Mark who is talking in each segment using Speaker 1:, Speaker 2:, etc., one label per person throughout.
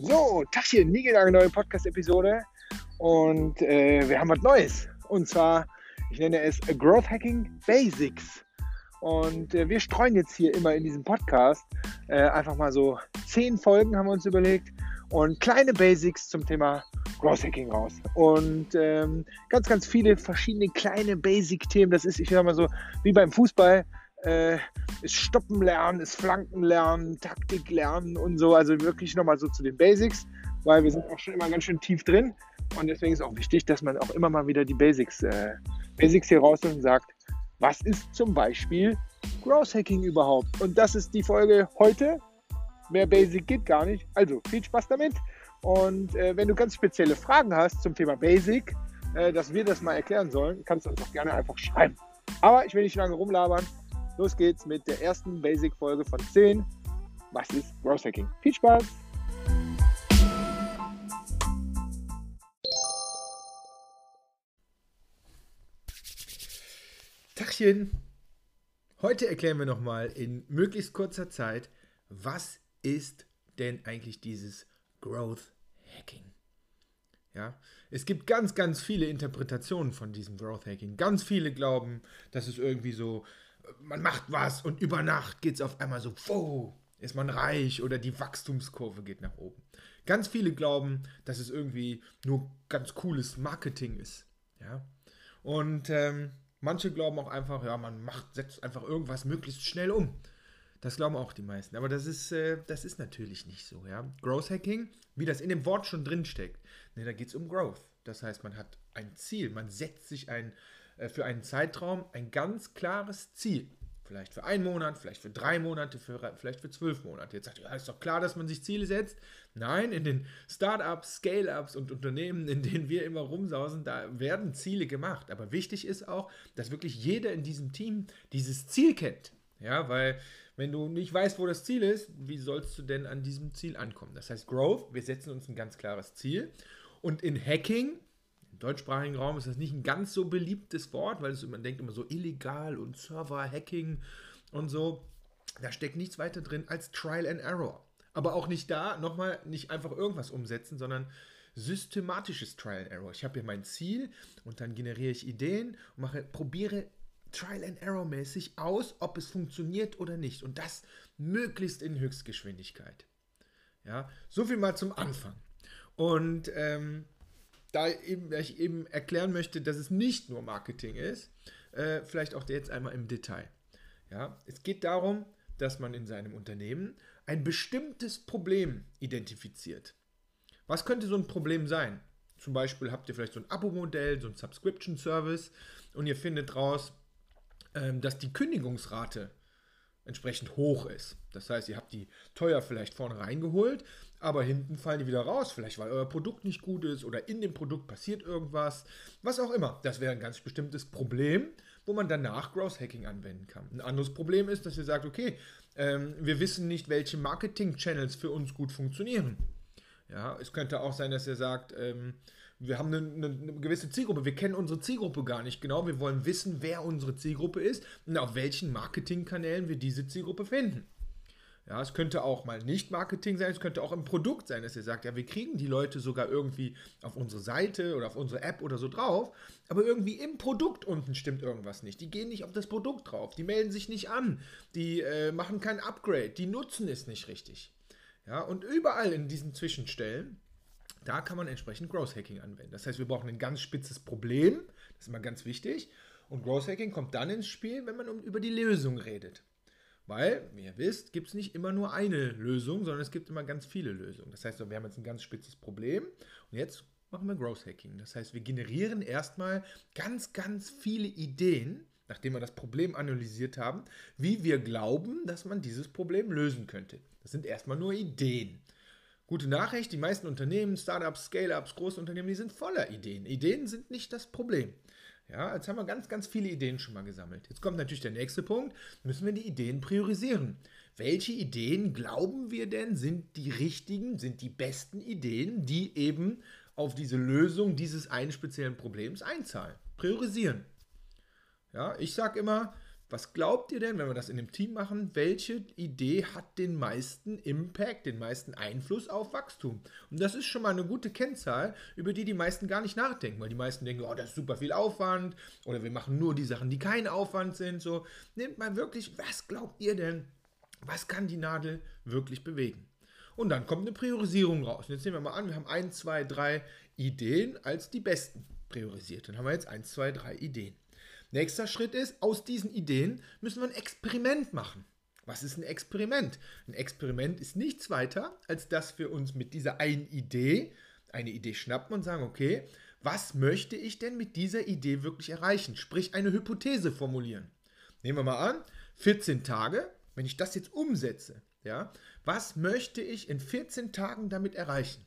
Speaker 1: So, Tachchen, nie eine neue Podcast-Episode. Und äh, wir haben was Neues. Und zwar, ich nenne es Growth Hacking Basics. Und äh, wir streuen jetzt hier immer in diesem Podcast äh, einfach mal so zehn Folgen, haben wir uns überlegt. Und kleine Basics zum Thema Growth Hacking raus. Und ähm, ganz, ganz viele verschiedene kleine Basic-Themen. Das ist, ich sag mal so, wie beim Fußball äh, ist Stoppen lernen, ist Flanken lernen, Taktik lernen und so. Also wirklich nochmal so zu den Basics, weil wir sind auch schon immer ganz schön tief drin. Und deswegen ist auch wichtig, dass man auch immer mal wieder die Basics, äh, Basics hier raus und sagt, was ist zum Beispiel Growth Hacking überhaupt? Und das ist die Folge heute. Mehr Basic geht gar nicht. Also viel Spaß damit. Und äh, wenn du ganz spezielle Fragen hast zum Thema Basic, äh, dass wir das mal erklären sollen, kannst du uns auch gerne einfach schreiben. Aber ich will nicht lange rumlabern. Los geht's mit der ersten Basic-Folge von 10. Was ist Growth Hacking? Viel Spaß!
Speaker 2: Tachchen! Heute erklären wir nochmal in möglichst kurzer Zeit, was ist denn eigentlich dieses Growth Hacking? Ja, es gibt ganz, ganz viele Interpretationen von diesem Growth Hacking. Ganz viele glauben, dass es irgendwie so man macht was und über Nacht geht es auf einmal so, wow, ist man reich oder die Wachstumskurve geht nach oben. Ganz viele glauben, dass es irgendwie nur ganz cooles Marketing ist. Ja? Und ähm, manche glauben auch einfach, ja, man macht, setzt einfach irgendwas möglichst schnell um. Das glauben auch die meisten. Aber das ist, äh, das ist natürlich nicht so. Ja? Growth Hacking, wie das in dem Wort schon drin steckt, ne, da geht es um Growth. Das heißt, man hat ein Ziel, man setzt sich ein äh, für einen Zeitraum ein ganz klares Ziel. Vielleicht für einen Monat, vielleicht für drei Monate, für, vielleicht für zwölf Monate. Jetzt sagt ihr, ja, ist doch klar, dass man sich Ziele setzt. Nein, in den Startups, Scale-Ups und Unternehmen, in denen wir immer rumsausen, da werden Ziele gemacht. Aber wichtig ist auch, dass wirklich jeder in diesem Team dieses Ziel kennt. Ja, weil wenn du nicht weißt, wo das Ziel ist, wie sollst du denn an diesem Ziel ankommen? Das heißt, Growth, wir setzen uns ein ganz klares Ziel. Und in Hacking im deutschsprachigen Raum ist das nicht ein ganz so beliebtes Wort, weil es, man denkt immer so illegal und Server-Hacking und so. Da steckt nichts weiter drin als Trial and Error. Aber auch nicht da, nochmal, nicht einfach irgendwas umsetzen, sondern systematisches Trial and Error. Ich habe hier mein Ziel und dann generiere ich Ideen und mache, probiere Trial and Error mäßig aus, ob es funktioniert oder nicht. Und das möglichst in Höchstgeschwindigkeit. Ja, so viel mal zum Anfang. Und ähm, da eben, ich eben erklären möchte, dass es nicht nur Marketing ist, äh, vielleicht auch jetzt einmal im Detail. Ja, es geht darum, dass man in seinem Unternehmen ein bestimmtes Problem identifiziert. Was könnte so ein Problem sein? Zum Beispiel habt ihr vielleicht so ein Abo-Modell, so ein Subscription-Service und ihr findet raus, ähm, dass die Kündigungsrate entsprechend hoch ist. Das heißt, ihr habt die teuer vielleicht vorne reingeholt, aber hinten fallen die wieder raus, vielleicht weil euer Produkt nicht gut ist oder in dem Produkt passiert irgendwas, was auch immer. Das wäre ein ganz bestimmtes Problem, wo man danach Growth Hacking anwenden kann. Ein anderes Problem ist, dass ihr sagt, okay, ähm, wir wissen nicht, welche Marketing-Channels für uns gut funktionieren. Ja, es könnte auch sein, dass ihr sagt, ähm, wir haben eine, eine, eine, gewisse Zielgruppe, wir kennen unsere Zielgruppe gar nicht genau, wir wollen wissen, wer unsere Zielgruppe ist und auf welchen Marketingkanälen wir diese Zielgruppe finden. Ja, es könnte auch mal nicht Marketing sein, es könnte auch im Produkt sein, dass ihr sagt, ja, wir kriegen die Leute sogar irgendwie auf unsere Seite oder auf unsere App oder so drauf, aber irgendwie im Produkt unten stimmt irgendwas nicht. Die gehen nicht auf das Produkt drauf, die melden sich nicht an, die äh, machen kein Upgrade, die nutzen es nicht richtig. Ja, und überall in diesen Zwischenstellen, da kann man entsprechend Growth Hacking anwenden. Das heißt, wir brauchen ein ganz spitzes Problem, das ist immer ganz wichtig. Und Growth Hacking kommt dann ins Spiel, wenn man um, über die Lösung redet. Weil, wie ihr wisst, gibt es nicht immer nur eine Lösung, sondern es gibt immer ganz viele Lösungen. Das heißt, wir haben jetzt ein ganz spitzes Problem und jetzt machen wir Growth Hacking. Das heißt, wir generieren erstmal ganz, ganz viele Ideen, nachdem wir das Problem analysiert haben, wie wir glauben, dass man dieses Problem lösen könnte. Das sind erstmal nur Ideen. Gute Nachricht, die meisten Unternehmen, Startups, Scale-Ups, große Unternehmen, die sind voller Ideen. Ideen sind nicht das Problem. Ja, jetzt haben wir ganz, ganz viele Ideen schon mal gesammelt. Jetzt kommt natürlich der nächste Punkt. Müssen wir die Ideen priorisieren? Welche Ideen glauben wir denn sind die richtigen, sind die besten Ideen, die eben auf diese Lösung dieses einen speziellen Problems einzahlen? Priorisieren. Ja, ich sage immer, Was glaubt ihr denn, wenn wir das in einem Team machen, welche Idee hat den meisten Impact, den meisten Einfluss auf Wachstum? Und das ist schon mal eine gute Kennzahl, über die die meisten gar nicht nachdenken, weil die meisten denken, oh, das ist super viel Aufwand oder wir machen nur die Sachen, die kein Aufwand sind. So, nehmt mal wirklich, was glaubt ihr denn, was kann die Nadel wirklich bewegen? Und dann kommt eine Priorisierung raus. Und jetzt nehmen wir mal an, wir haben ein, zwei, drei Ideen als die besten priorisiert. Dann haben wir jetzt ein, zwei, drei Ideen. Nächster Schritt ist, aus diesen Ideen müssen wir ein Experiment machen. Was ist ein Experiment? Ein Experiment ist nichts weiter, als dass wir uns mit dieser einen Idee, eine Idee schnappen und sagen, okay, was möchte ich denn mit dieser Idee wirklich erreichen? Sprich, eine Hypothese formulieren. Nehmen wir mal an, 14 Tage, wenn ich das jetzt umsetze, ja, was möchte ich in 14 Tagen damit erreichen?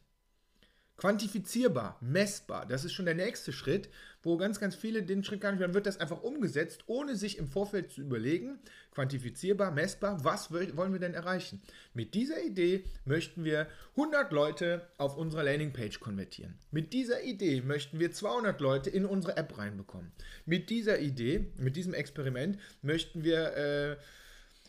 Speaker 2: Quantifizierbar, messbar, das ist schon der nächste Schritt, wo ganz, ganz viele den Schritt gar nicht, dann wird das einfach umgesetzt, ohne sich im Vorfeld zu überlegen, quantifizierbar, messbar, was wollen wir denn erreichen? Mit dieser Idee möchten wir 100 Leute auf unserer Landingpage konvertieren. Mit dieser Idee möchten wir 200 Leute in unsere App reinbekommen. Mit dieser Idee, mit diesem Experiment möchten wir äh,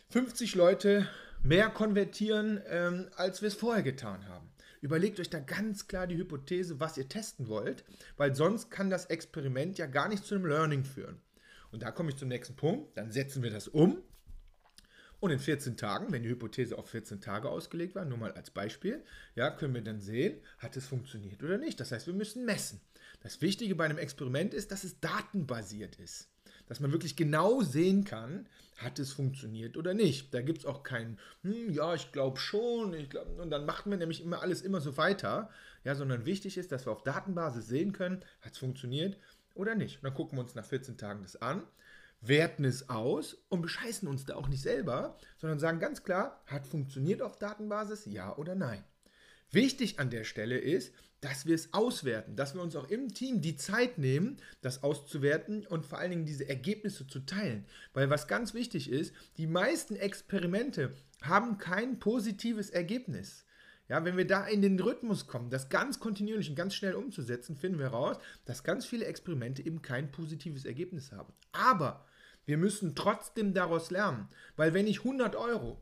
Speaker 2: 50 Leute mehr konvertieren, ähm, als wir es vorher getan haben. Überlegt euch da ganz klar die Hypothese, was ihr testen wollt, weil sonst kann das Experiment ja gar nicht zu einem Learning führen. Und da komme ich zum nächsten Punkt. Dann setzen wir das um. Und in 14 Tagen, wenn die Hypothese auf 14 Tage ausgelegt war, nur mal als Beispiel, ja, können wir dann sehen, hat es funktioniert oder nicht. Das heißt, wir müssen messen. Das Wichtige bei einem Experiment ist, dass es datenbasiert ist dass man wirklich genau sehen kann, hat es funktioniert oder nicht. Da gibt es auch kein, hm, ja, ich glaube schon, ich glaub, und dann macht man nämlich immer alles immer so weiter, ja, sondern wichtig ist, dass wir auf Datenbasis sehen können, hat es funktioniert oder nicht. Und dann gucken wir uns nach 14 Tagen das an, werten es aus und bescheißen uns da auch nicht selber, sondern sagen ganz klar, hat funktioniert auf Datenbasis, ja oder nein. Wichtig an der Stelle ist, dass wir es auswerten, dass wir uns auch im Team die Zeit nehmen, das auszuwerten und vor allen Dingen diese Ergebnisse zu teilen. Weil was ganz wichtig ist, die meisten Experimente haben kein positives Ergebnis. Ja, wenn wir da in den Rhythmus kommen, das ganz kontinuierlich und ganz schnell umzusetzen, finden wir heraus, dass ganz viele Experimente eben kein positives Ergebnis haben. Aber wir müssen trotzdem daraus lernen, weil wenn ich 100 Euro,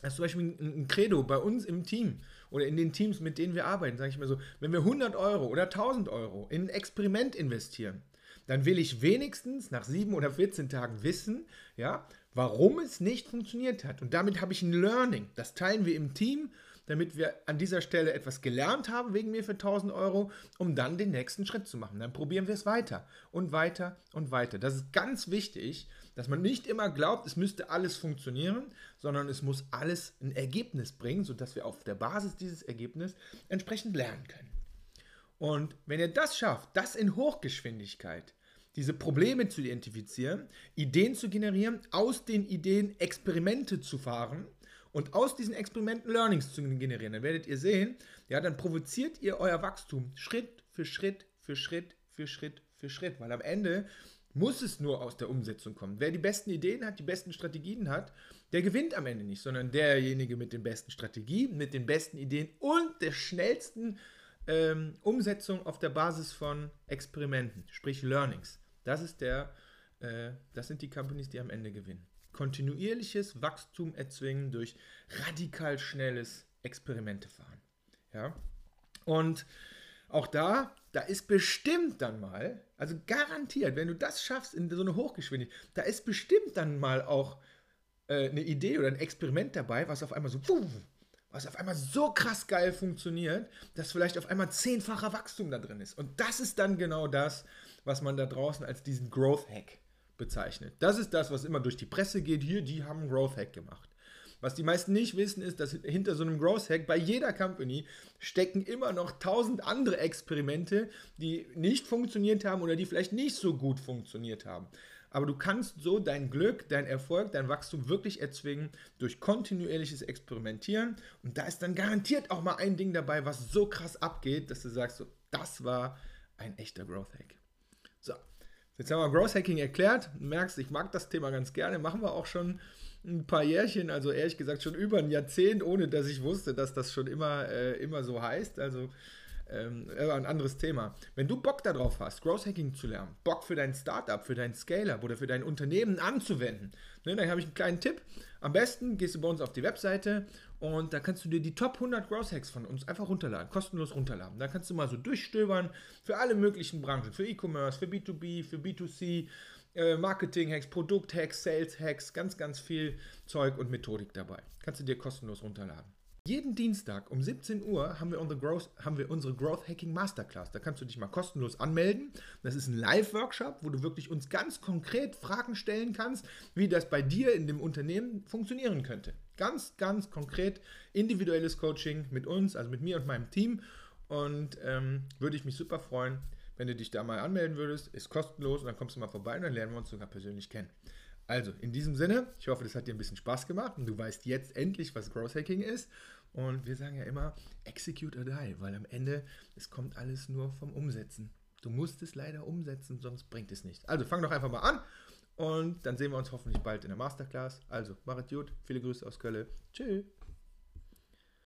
Speaker 2: das ist zum Beispiel ein Credo bei uns im Team, oder in den Teams, mit denen wir arbeiten, sage ich mal so, wenn wir 100 Euro oder 1000 Euro in ein Experiment investieren, dann will ich wenigstens nach sieben oder 14 Tagen wissen, ja, warum es nicht funktioniert hat. Und damit habe ich ein Learning. Das teilen wir im Team, damit wir an dieser Stelle etwas gelernt haben wegen mir für 1000 Euro, um dann den nächsten Schritt zu machen. Dann probieren wir es weiter und weiter und weiter. Das ist ganz wichtig, dass man nicht immer glaubt, es müsste alles funktionieren, sondern es muss alles ein Ergebnis bringen, sodass wir auf der Basis dieses Ergebnisses entsprechend lernen können. Und wenn ihr das schafft, das in Hochgeschwindigkeit, diese Probleme zu identifizieren, Ideen zu generieren, aus den Ideen Experimente zu fahren und aus diesen Experimenten Learnings zu generieren, dann werdet ihr sehen, ja, dann provoziert ihr euer Wachstum Schritt für Schritt für Schritt für Schritt für Schritt, weil am Ende muss es nur aus der Umsetzung kommen. Wer die besten Ideen hat, die besten Strategien hat, der gewinnt am Ende nicht, sondern derjenige mit den besten Strategien, mit den besten Ideen und der schnellsten ähm, Umsetzung auf der Basis von Experimenten, sprich Learnings. Das ist der, äh, das sind die Companies, die am Ende gewinnen. Kontinuierliches Wachstum erzwingen durch radikal schnelles Experimente fahren. Ja? Und auch da, da ist bestimmt dann mal, also garantiert, wenn du das schaffst in so eine Hochgeschwindigkeit, da ist bestimmt dann mal auch äh, eine Idee oder ein Experiment dabei, was auf einmal so, was auf einmal so krass geil funktioniert, dass vielleicht auf einmal zehnfacher Wachstum da drin ist. Und das ist dann genau das, was man da draußen als diesen Growth Hack bezeichnet. Das ist das, was immer durch die Presse geht. Hier, die haben einen Growth Hack gemacht. Was die meisten nicht wissen, ist, dass hinter so einem Growth Hack bei jeder Company stecken immer noch tausend andere Experimente, die nicht funktioniert haben oder die vielleicht nicht so gut funktioniert haben. Aber du kannst so dein Glück, dein Erfolg, dein Wachstum wirklich erzwingen durch kontinuierliches Experimentieren. Und da ist dann garantiert auch mal ein Ding dabei, was so krass abgeht, dass du sagst, so, das war ein echter Growth Hack. So, jetzt haben wir Growth Hacking erklärt. Du merkst, ich mag das Thema ganz gerne. Machen wir auch schon ein paar Jährchen, also ehrlich gesagt schon über ein Jahrzehnt, ohne dass ich wusste, dass das schon immer, äh, immer so heißt. Also ähm, ein anderes Thema. Wenn du Bock darauf hast, Growth Hacking zu lernen, Bock für dein Startup, für dein Scale-Up oder für dein Unternehmen anzuwenden, ne, dann habe ich einen kleinen Tipp. Am besten gehst du bei uns auf die Webseite und da kannst du dir die Top 100 Growth Hacks von uns einfach runterladen, kostenlos runterladen. Da kannst du mal so durchstöbern für alle möglichen Branchen, für E-Commerce, für B2B, für B2C, äh, Marketing-Hacks, Produkt-Hacks, Sales-Hacks, ganz, ganz viel Zeug und Methodik dabei. Kannst du dir kostenlos runterladen. Jeden Dienstag um 17 Uhr haben wir, unsere Growth, haben wir unsere Growth Hacking Masterclass. Da kannst du dich mal kostenlos anmelden. Das ist ein Live-Workshop, wo du wirklich uns ganz konkret Fragen stellen kannst, wie das bei dir in dem Unternehmen funktionieren könnte. Ganz, ganz konkret individuelles Coaching mit uns, also mit mir und meinem Team. Und ähm, würde ich mich super freuen, wenn du dich da mal anmelden würdest. Ist kostenlos und dann kommst du mal vorbei und dann lernen wir uns sogar persönlich kennen. Also, in diesem Sinne, ich hoffe, das hat dir ein bisschen Spaß gemacht und du weißt jetzt endlich, was Growth Hacking ist. Und wir sagen ja immer, execute or die, weil am Ende, es kommt alles nur vom Umsetzen. Du musst es leider umsetzen, sonst bringt es nichts. Also, fang doch einfach mal an und dann sehen wir uns hoffentlich bald in der Masterclass. Also, machet gut, viele Grüße aus Köln. Tschüss.